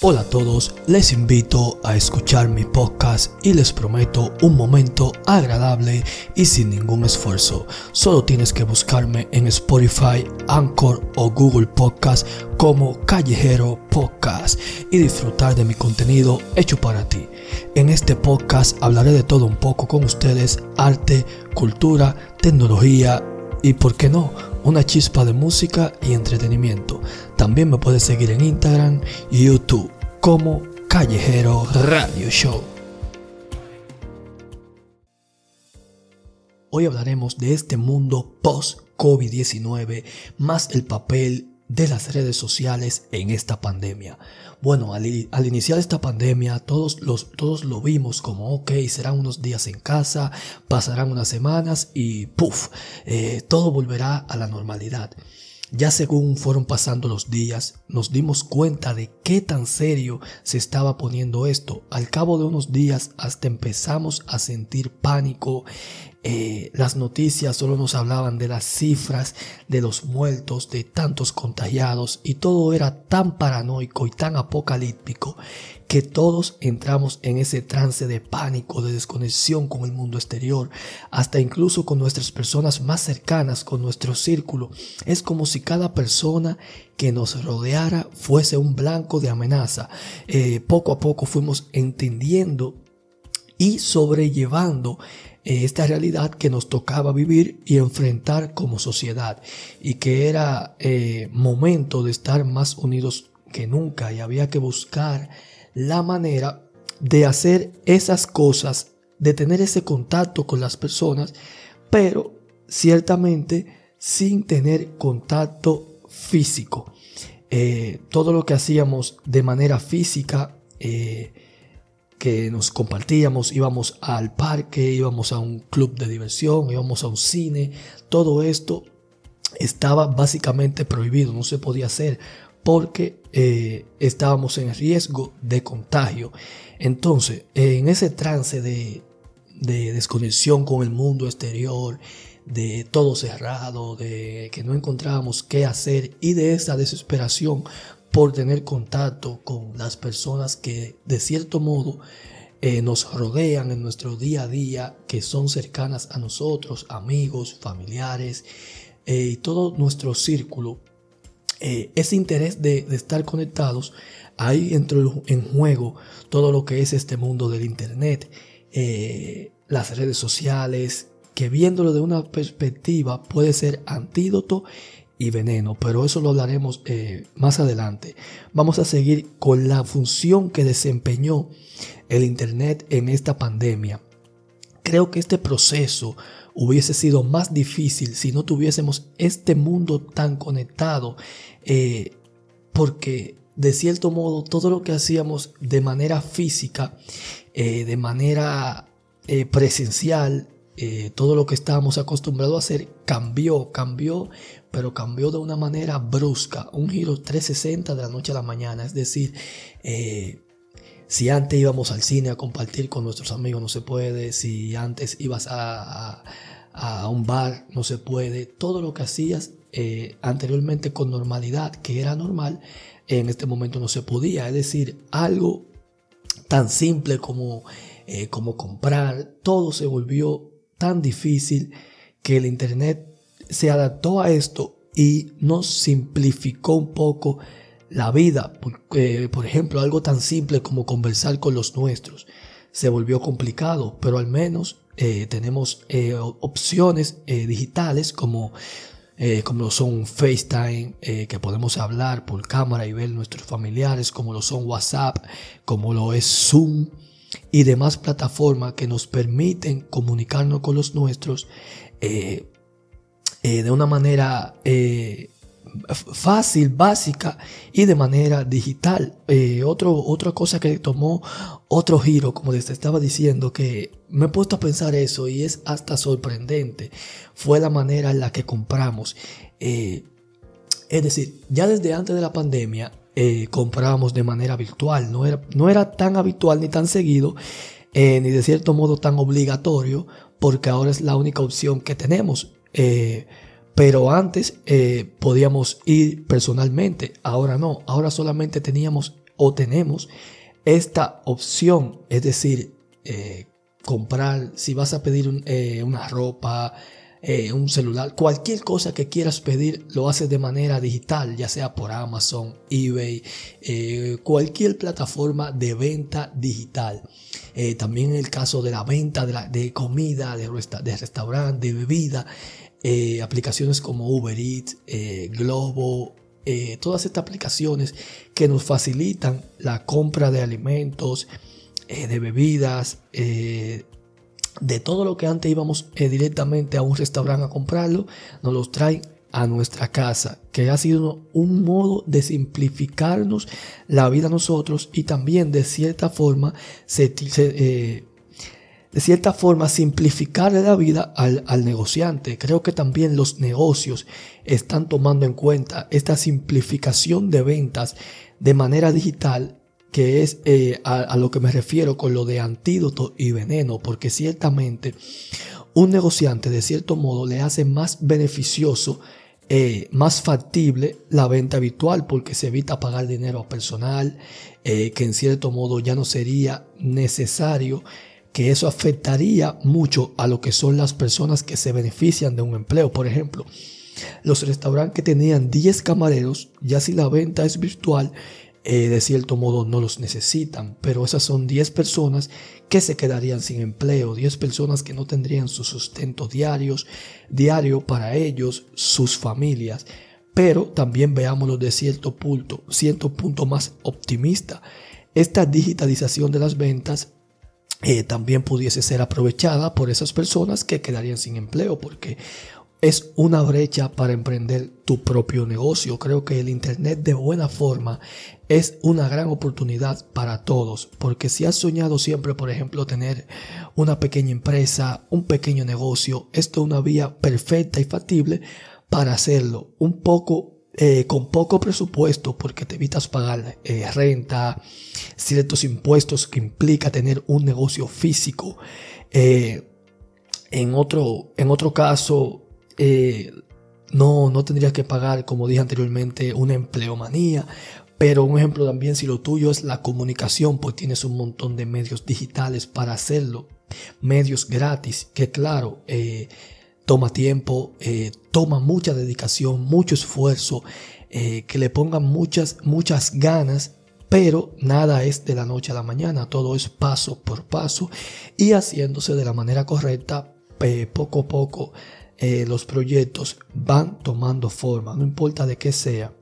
Hola a todos, les invito a escuchar mi podcast y les prometo un momento agradable y sin ningún esfuerzo. Solo tienes que buscarme en Spotify, Anchor o Google Podcast como Callejero Podcast y disfrutar de mi contenido hecho para ti. En este podcast hablaré de todo un poco con ustedes, arte, cultura, tecnología y, por qué no, una chispa de música y entretenimiento. También me puedes seguir en Instagram y YouTube como Callejero Radio Show. Hoy hablaremos de este mundo post-COVID-19 más el papel de las redes sociales en esta pandemia. Bueno, al, iniciar esta pandemia todos, los, todos lo vimos como, ok, serán unos días en casa, pasarán unas semanas y puff, eh, todo volverá a la normalidad. Ya según fueron pasando los días, nos dimos cuenta de qué tan serio se estaba poniendo esto. Al cabo de unos días hasta empezamos a sentir pánico. Eh, las noticias solo nos hablaban de las cifras de los muertos, de tantos contagiados y todo era tan paranoico y tan apocalíptico que todos entramos en ese trance de pánico, de desconexión con el mundo exterior, hasta incluso con nuestras personas más cercanas, con nuestro círculo. Es como si cada persona que nos rodeara fuese un blanco de amenaza. Eh, poco a poco fuimos entendiendo y sobrellevando esta realidad que nos tocaba vivir y enfrentar como sociedad y que era eh, momento de estar más unidos que nunca y había que buscar la manera de hacer esas cosas, de tener ese contacto con las personas, pero ciertamente sin tener contacto físico. Eh, todo lo que hacíamos de manera física, eh, que nos compartíamos, íbamos al parque, íbamos a un club de diversión, íbamos a un cine, todo esto estaba básicamente prohibido, no se podía hacer porque eh, estábamos en riesgo de contagio. Entonces, en ese trance de, desconexión con el mundo exterior, de todo cerrado, de que no encontrábamos qué hacer y de esa desesperación por tener contacto con las personas que de cierto modo eh, nos rodean en nuestro día a día, que son cercanas a nosotros, amigos, familiares eh, y todo nuestro círculo eh, ese interés de, estar conectados, ahí entró en juego todo lo que es este mundo del Internet, las redes sociales, que viéndolo de una perspectiva puede ser antídoto y veneno, pero eso lo hablaremos eh, más adelante. Vamos a seguir con la función que desempeñó el Internet en esta pandemia. Creo que este proceso hubiese sido más difícil si no tuviésemos este mundo tan conectado, eh, porque de cierto modo todo lo que hacíamos de manera física, eh, de manera eh, todo lo que estábamos acostumbrados a hacer cambió, cambió, pero cambió de una manera brusca, un giro 360 de la noche a la mañana, es decir, si antes íbamos al cine a compartir con nuestros amigos, no se puede. Si antes ibas a, un bar, no se puede. Todo lo que hacías eh, anteriormente con normalidad, que era normal, en este momento no se podía. Es decir, algo tan simple como, eh, como comprar, todo se volvió tan difícil que el Internet se adaptó a esto y nos simplificó un poco la vida, porque, por ejemplo, algo tan simple como conversar con los nuestros, se volvió complicado, pero al menos eh, tenemos eh, opciones eh, digitales como, como son FaceTime, que podemos hablar por cámara y ver nuestros familiares, como lo son WhatsApp, como lo es Zoom y demás plataformas que nos permiten comunicarnos con los nuestros de una manera fácil, básica y de manera digital. Eh, otra cosa que tomó otro giro, como les estaba diciendo, que me he puesto a pensar eso y es hasta sorprendente, fue la manera en la que compramos. Eh, es decir, ya desde antes de la pandemia eh, comprábamos de manera virtual, no era, no era tan habitual ni tan seguido, ni de cierto modo tan obligatorio, porque ahora es la única opción que tenemos. Pero antes eh, podíamos ir personalmente, ahora no, ahora solamente teníamos o tenemos esta opción, es decir, eh, comprar, si vas a pedir eh, una ropa, eh, un celular, cualquier cosa que quieras pedir, lo haces de manera digital, ya sea por Amazon, eBay, cualquier plataforma de venta digital. también en el caso de la venta de, comida, de, de restaurante, de bebida, aplicaciones como Uber Eats, Globo, eh, todas estas aplicaciones que nos facilitan la compra de alimentos, eh, de bebidas, eh, de todo lo que antes íbamos directamente a un restaurante a comprarlo, nos los traen a nuestra casa, que ha sido un modo de simplificarnos la vida a nosotros y también de cierta forma se, de cierta forma la vida al, negociante. Creo que también los negocios están tomando en cuenta esta simplificación de ventas de manera digital que es eh, a, lo que me refiero con lo de antídoto y veneno, porque ciertamente un negociante de cierto modo le hace más beneficioso, eh, más factible la venta habitual, porque se evita pagar dinero personal, eh, que en cierto modo ya no sería necesario que eso afectaría mucho a lo que son las personas que se benefician de un empleo. Por ejemplo, los restaurantes que tenían 10 camareros, ya si la venta es virtual, eh, de cierto modo no los necesitan, pero esas son 10 personas que se quedarían sin empleo, 10 personas que no tendrían su sustento diarios, diario para ellos, sus familias. Pero también veámoslo de cierto punto, cierto punto más optimista. Esta digitalización de las ventas eh, también pudiese ser aprovechada por esas personas que quedarían sin empleo, porque es una brecha para emprender tu propio negocio. Creo que el Internet de buena forma es una gran oportunidad para todos, porque si has soñado siempre, por ejemplo, tener una pequeña empresa, un pequeño negocio, esto es una vía perfecta y factible para hacerlo. Un poco eh, con poco presupuesto porque te evitas pagar eh, renta, ciertos impuestos que implica tener un negocio físico. Eh, en, otro, en otro caso, no, no tendrías que pagar, como dije anteriormente, una empleomanía. Pero un ejemplo también, si lo tuyo es la comunicación, pues tienes un montón de medios digitales para hacerlo. Medios gratis, que claro, toma tiempo, eh, toma mucha dedicación, mucho esfuerzo, eh, que le pongan muchas, muchas ganas, pero nada es de la noche a la mañana, todo es paso por paso y haciéndose de la manera correcta, poco a poco eh, los proyectos van tomando forma, no importa de qué sea.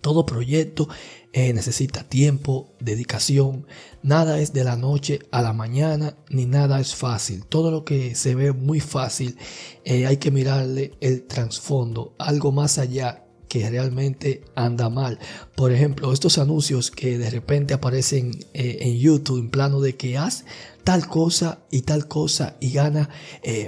Todo proyecto eh, necesita tiempo, dedicación. Nada es de la noche a la mañana, ni nada es fácil. Todo lo que se ve muy fácil, eh, hay que mirarle el trasfondo, algo más allá que realmente anda mal. Por ejemplo, estos anuncios que de repente aparecen eh, en YouTube en plano de que haz tal cosa y tal cosa y gana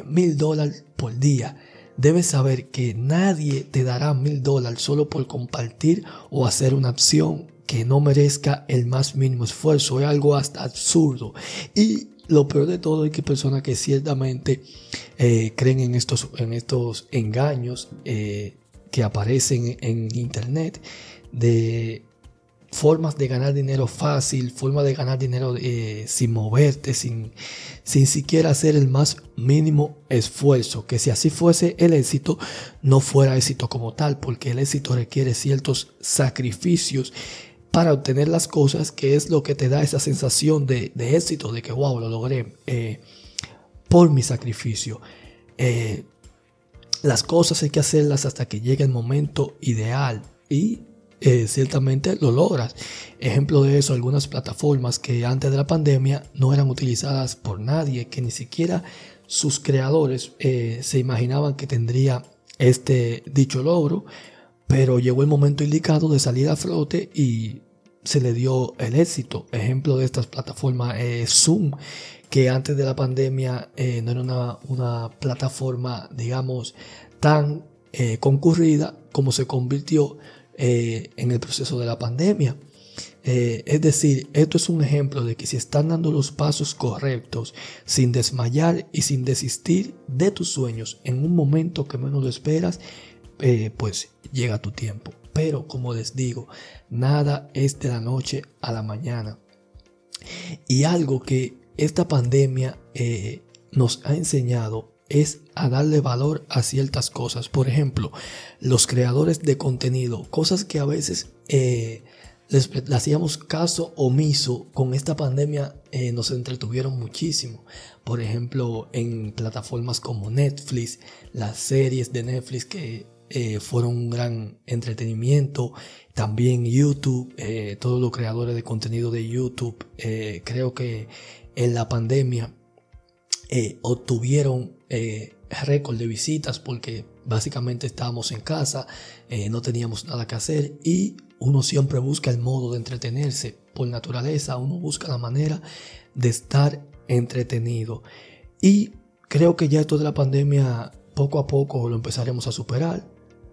mil dólares por día debes saber que nadie te dará mil dólares solo por compartir o hacer una acción que no merezca el más mínimo esfuerzo. Es algo hasta absurdo. Y lo peor de todo es que personas que ciertamente eh, creen en estos, en estos engaños eh, que aparecen en internet de formas de ganar dinero fácil, formas de ganar dinero eh, sin moverte, sin, sin siquiera hacer el más mínimo esfuerzo. Que si así fuese el éxito, no fuera éxito como tal, porque el éxito requiere ciertos sacrificios para obtener las cosas, que es lo que te da esa sensación de, éxito, de que wow, lo logré eh, por mi sacrificio. Eh, las cosas hay que hacerlas hasta que llegue el momento ideal y eh, ciertamente lo logras. Ejemplo de eso, algunas plataformas que antes de la pandemia no eran utilizadas por nadie, que ni siquiera sus creadores eh, se imaginaban que tendría este dicho logro, pero llegó el momento indicado de salir a flote y se le dio el éxito. Ejemplo de estas plataformas es Zoom, que antes de la pandemia eh, no era una, una, plataforma, digamos, tan concurrida como se convirtió eh, en el proceso de la pandemia. Eh, es decir, esto es un ejemplo de que si están dando los pasos correctos, sin desmayar y sin desistir de tus sueños en un momento que menos lo esperas, eh, pues llega tu tiempo. Pero como les digo, nada es de la noche a la mañana. Y algo que esta pandemia eh, nos ha enseñado es a darle valor a ciertas cosas. Por ejemplo, los creadores de contenido, cosas que a veces eh, les, hacíamos caso omiso con esta pandemia, eh, nos entretuvieron muchísimo. Por ejemplo, en plataformas como Netflix, las series de Netflix que eh, fueron un gran entretenimiento. También YouTube, eh, todos los creadores de contenido de YouTube, eh, creo que en la pandemia obtuvieron récord de visitas porque básicamente estábamos en casa, no teníamos nada que hacer y uno siempre busca el modo de entretenerse. Por naturaleza, uno busca la manera de estar entretenido. Y creo que ya esto de la pandemia poco a poco lo empezaremos a superar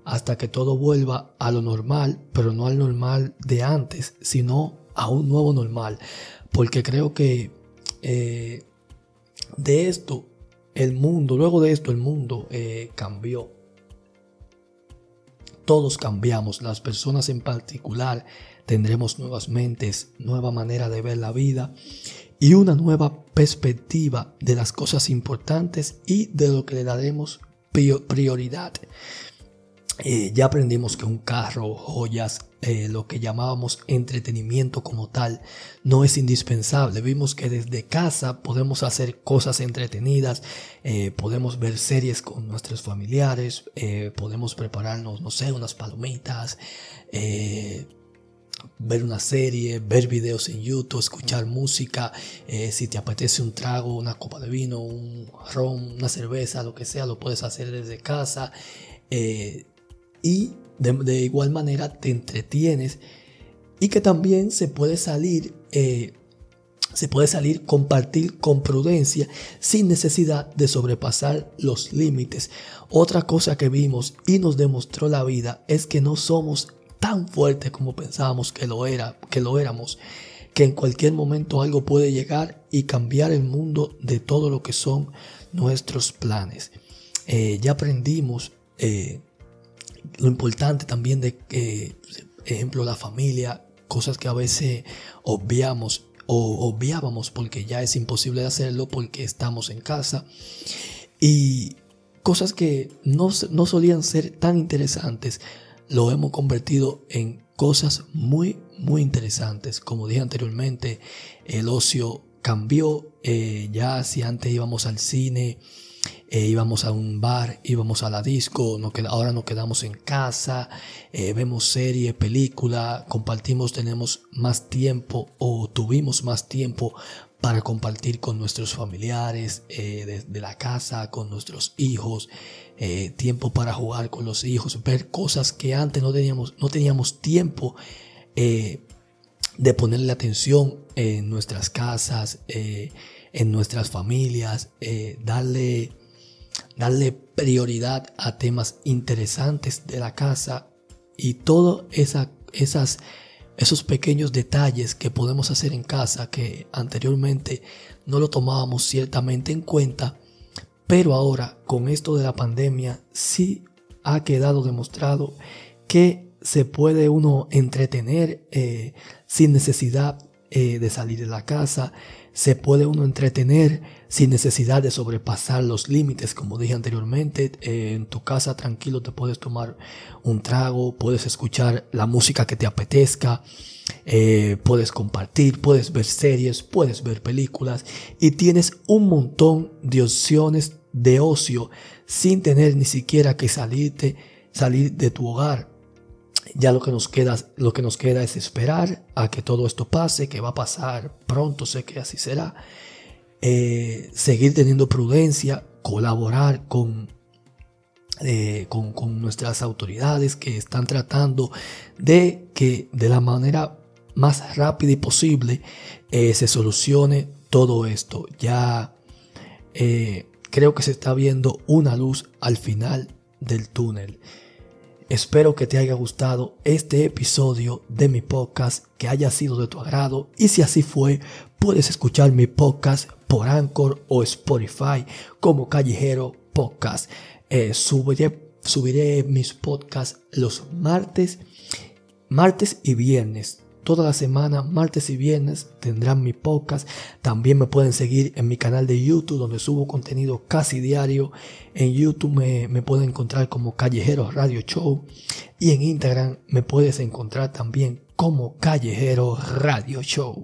hasta que todo vuelva a lo normal, pero no al normal de antes, sino a un nuevo normal. Porque creo que eh, de esto, el mundo, luego de esto, el mundo eh, cambió. Todos cambiamos, las personas en particular tendremos nuevas mentes, nueva manera de ver la vida y una nueva perspectiva de las cosas importantes y de lo que le daremos prioridad. Eh, ya aprendimos que un carro, joyas, eh, lo que llamábamos entretenimiento como tal, no es indispensable. Vimos que desde casa podemos hacer cosas entretenidas, eh, podemos ver series con nuestros familiares, podemos prepararnos, no sé, unas palomitas, ver una serie, ver videos en YouTube, escuchar música, si te apetece un trago, una copa de vino, un ron, una cerveza, lo que sea, lo puedes hacer desde casa y de, igual manera te entretienes y que también se puede salir eh, se puede salir compartir con prudencia sin necesidad de sobrepasar los límites. Otra cosa que vimos y nos demostró la vida es que no somos tan fuertes como pensábamos que lo era, que lo éramos, que en cualquier momento algo puede llegar y cambiar el mundo de todo lo que son nuestros planes. Eh, ya aprendimos eh, lo importante también de que, ejemplo, la familia, cosas que a veces obviamos o obviábamos porque ya es imposible hacerlo porque estamos en casa. Y cosas que no, no solían ser tan interesantes lo hemos convertido en cosas muy muy interesantes. Como dije anteriormente el ocio cambió eh, ya si antes íbamos al cine eh, íbamos a un bar, íbamos a la disco, ahora nos quedamos en casa, eh, vemos serie, película, compartimos, tenemos más tiempo o tuvimos más tiempo para compartir con nuestros familiares eh, de, la casa, con nuestros hijos, tiempo para jugar con los hijos, ver cosas que antes no teníamos, no teníamos tiempo de ponerle atención en nuestras casas, en nuestras familias, darle darle prioridad a temas interesantes de la casa y todos esa, esas, esos pequeños detalles que podemos hacer en casa que anteriormente no lo tomábamos ciertamente en cuenta, pero ahora con esto de la pandemia sí ha quedado demostrado que se puede uno entretener eh, sin necesidad eh, de salir de la casa, se puede uno entretener sin necesidad de sobrepasar los límites, como dije anteriormente, eh, en tu casa tranquilo te puedes tomar un trago, puedes escuchar la música que te apetezca, eh, puedes compartir, puedes ver series, puedes ver películas y tienes un montón de opciones de ocio sin tener ni siquiera que salirte, salir de tu hogar. Ya lo que nos queda, lo que nos queda es esperar a que todo esto pase, que va a pasar pronto, sé que así será. Eh, seguir teniendo prudencia, colaborar con, eh, con, con, nuestras autoridades que están tratando de que de la manera más rápida y posible eh, se solucione todo esto. Ya creo que se está viendo una luz al final del túnel. Espero que te haya gustado este episodio de mi podcast, que haya sido de tu agrado y si así fue, puedes escuchar mi podcast por Anchor o Spotify como Callejero Podcast. Eh, subiré, subiré mis podcasts los martes martes y viernes toda la semana, martes y viernes, tendrán mi podcast. También me pueden seguir en mi canal de YouTube, donde subo contenido casi diario. En YouTube me, me pueden encontrar como Callejero Radio Show. Y en Instagram me puedes encontrar también como Callejero Radio Show.